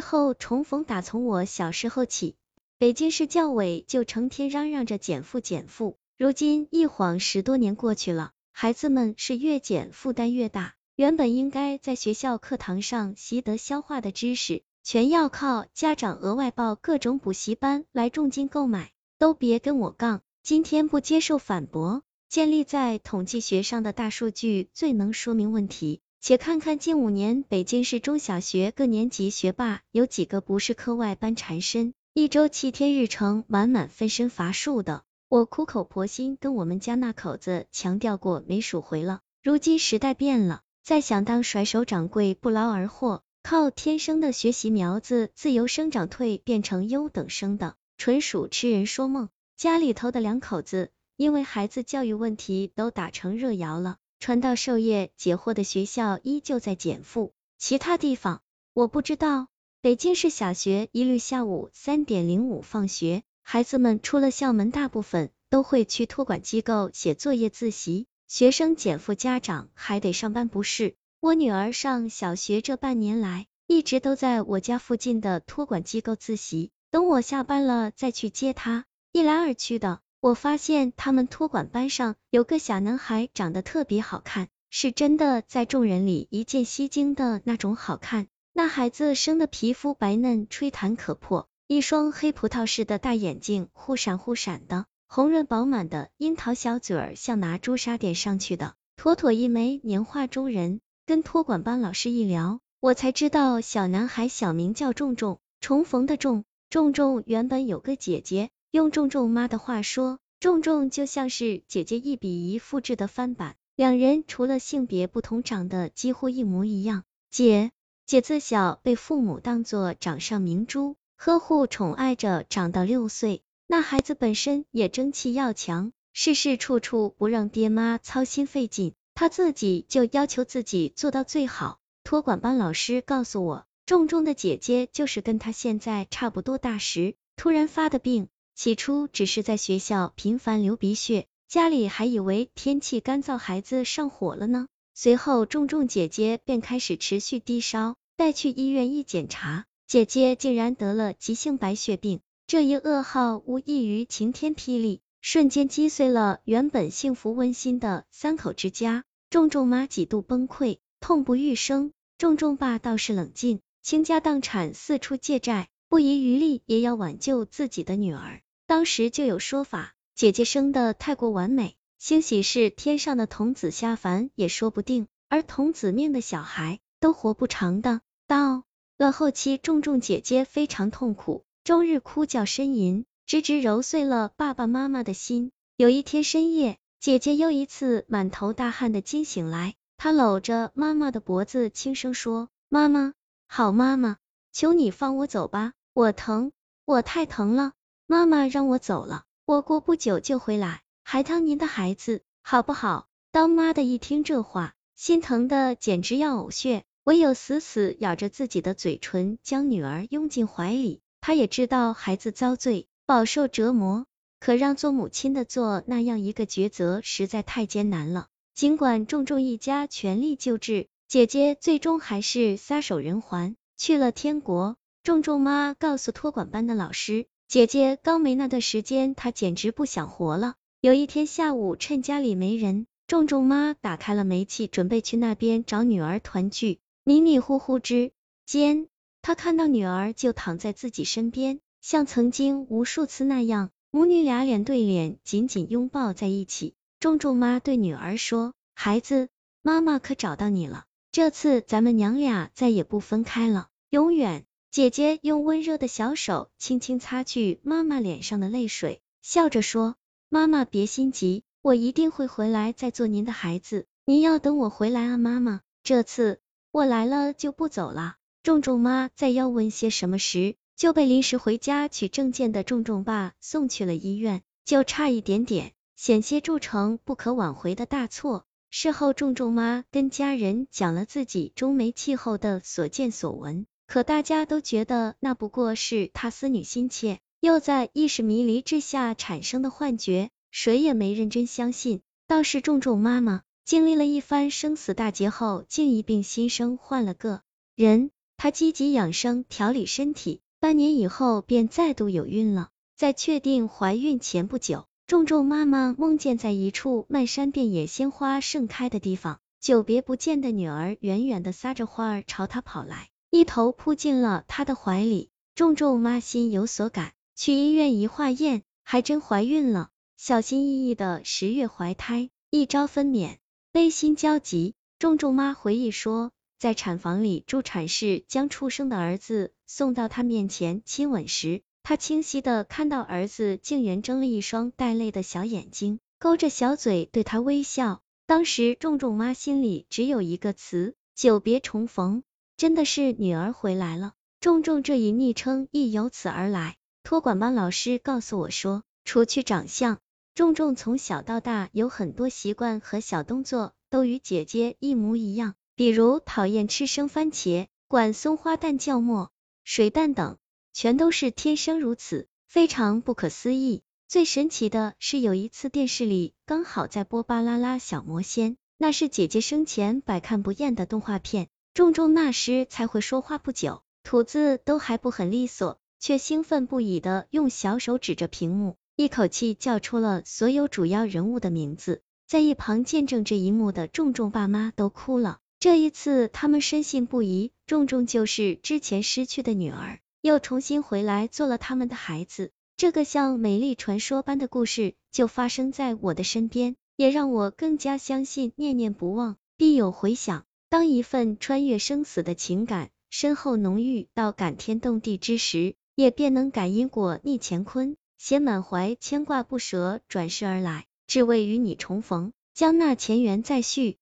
后重逢打从我小时候起，北京市教委就成天嚷嚷着减负减负，如今一晃十多年过去了，孩子们是越减负担越大，原本应该在学校课堂上习得消化的知识，全要靠家长额外报各种补习班来重金购买，都别跟我杠，今天不接受反驳。建立在统计学上的大数据最能说明问题。且看看近五年北京市中小学各年级学霸有几个不是课外班缠身，一周七天日程满满分身乏术的。我苦口婆心跟我们家那口子强调过没数回了。如今时代变了，再想当甩手掌柜不劳而获，靠天生的学习苗子自由生长蜕变成优等生的，纯属痴人说梦。家里头的两口子因为孩子教育问题都打成热窑了。传道授业解惑的学校依旧在减负，其他地方我不知道。北京市小学一律下午三点零五放学，孩子们出了校门，大部分都会去托管机构写作业自习。学生减负，家长还得上班不是？我女儿上小学这半年来，一直都在我家附近的托管机构自习，等我下班了再去接她，一来二去的。我发现他们托管班上有个小男孩长得特别好看，是真的在众人里一见吸睛的那种好看。那孩子生的皮肤白嫩，吹弹可破，一双黑葡萄似的大眼睛忽闪忽闪的，红润饱满的樱桃小嘴儿像拿朱砂点上去的，妥妥一枚年画中人。跟托管班老师一聊，我才知道小男孩小名叫重重，重逢的重重重原本有个姐姐。用重重妈的话说，重重就像是姐姐一比一复制的翻版，两人除了性别不同，长得几乎一模一样。姐姐自小被父母当做掌上明珠，呵护宠爱着，长到六岁，那孩子本身也争气要强，事事处处不让爹妈操心费劲，他自己就要求自己做到最好。托管班老师告诉我，重重的姐姐就是跟他现在差不多大时突然发的病。起初只是在学校频繁流鼻血，家里还以为天气干燥孩子上火了呢。随后重重姐姐便开始持续低烧，带去医院一检查，姐姐竟然得了急性白血病。这一噩耗无异于晴天霹雳，瞬间击碎了原本幸福温馨的三口之家。重重妈几度崩溃，痛不欲生。重重爸倒是冷静，倾家荡产，四处借债，不遗余力也要挽救自己的女儿。当时就有说法，姐姐生的太过完美，兴许是天上的童子下凡也说不定，而童子命的小孩都活不长的。到了后期，重重姐姐非常痛苦，终日哭叫呻吟，直直揉碎了爸爸妈妈的心。有一天深夜，姐姐又一次满头大汗的惊醒来，她搂着妈妈的脖子轻声说：“妈妈，好妈妈，求你放我走吧，我疼，我太疼了。”妈妈让我走了，我过不久就回来，还当您的孩子，好不好？当妈的一听这话，心疼的简直要呕血，唯有死死咬着自己的嘴唇，将女儿拥进怀里。她也知道孩子遭罪，饱受折磨，可让做母亲的做那样一个抉择，实在太艰难了。尽管重重一家全力救治，姐姐最终还是撒手人寰，去了天国。重重妈告诉托管班的老师。姐姐刚没那段时间，她简直不想活了。有一天下午，趁家里没人，仲仲妈打开了煤气，准备去那边找女儿团聚。迷迷糊糊之间，她看到女儿就躺在自己身边，像曾经无数次那样，母女俩脸对脸，紧紧拥抱在一起。仲仲妈对女儿说：“孩子，妈妈可找到你了，这次咱们娘俩再也不分开了，永远。”姐姐用温热的小手轻轻擦去妈妈脸上的泪水，笑着说：“妈妈别心急，我一定会回来再做您的孩子。您要等我回来啊，妈妈。这次我来了就不走了。”仲仲妈在要问些什么时，就被临时回家取证件的仲仲爸送去了医院，就差一点点，险些铸成不可挽回的大错。事后，仲仲妈跟家人讲了自己中煤气候的所见所闻。可大家都觉得那不过是他思女心切，又在意识迷离之下产生的幻觉，谁也没认真相信。倒是重重妈妈经历了一番生死大劫后，竟一病新生，换了个人。她积极养生，调理身体，半年以后便再度有孕了。在确定怀孕前不久，重重妈妈梦见在一处漫山遍野鲜花盛开的地方，久别不见的女儿远远的撒着花儿朝她跑来，一头扑进了他的怀里。重重妈心有所感，去医院一化验，还真怀孕了。小心翼翼的十月怀胎，一朝分娩，悲心交集。重重妈回忆说，在产房里，助产士将出生的儿子送到她面前亲吻时。他清晰的看到儿子竟然睁了一双带泪的小眼睛，勾着小嘴对他微笑。当时重重妈心里只有一个词：久别重逢。真的是女儿回来了。重重这一昵称亦由此而来。托管班老师告诉我说，除去长相，重重从小到大有很多习惯和小动作都与姐姐一模一样，比如讨厌吃生番茄，管松花蛋叫沫、水蛋等。全都是天生如此，非常不可思议。最神奇的是有一次电视里刚好在播《巴啦啦小魔仙》，那是姐姐生前百看不厌的动画片。仲仲那时才会说话不久，吐字都还不很利索，却兴奋不已的用小手指着屏幕，一口气叫出了所有主要人物的名字。在一旁见证这一幕的仲仲爸妈都哭了。这一次，他们深信不疑，仲仲就是之前失去的女儿。又重新回来做了他们的孩子，这个像美丽传说般的故事就发生在我的身边，也让我更加相信念念不忘必有回响。当一份穿越生死的情感深厚浓郁到感天动地之时，也便能感因果逆乾坤，携满怀牵挂不舍转世而来，只为与你重逢，将那前缘再续。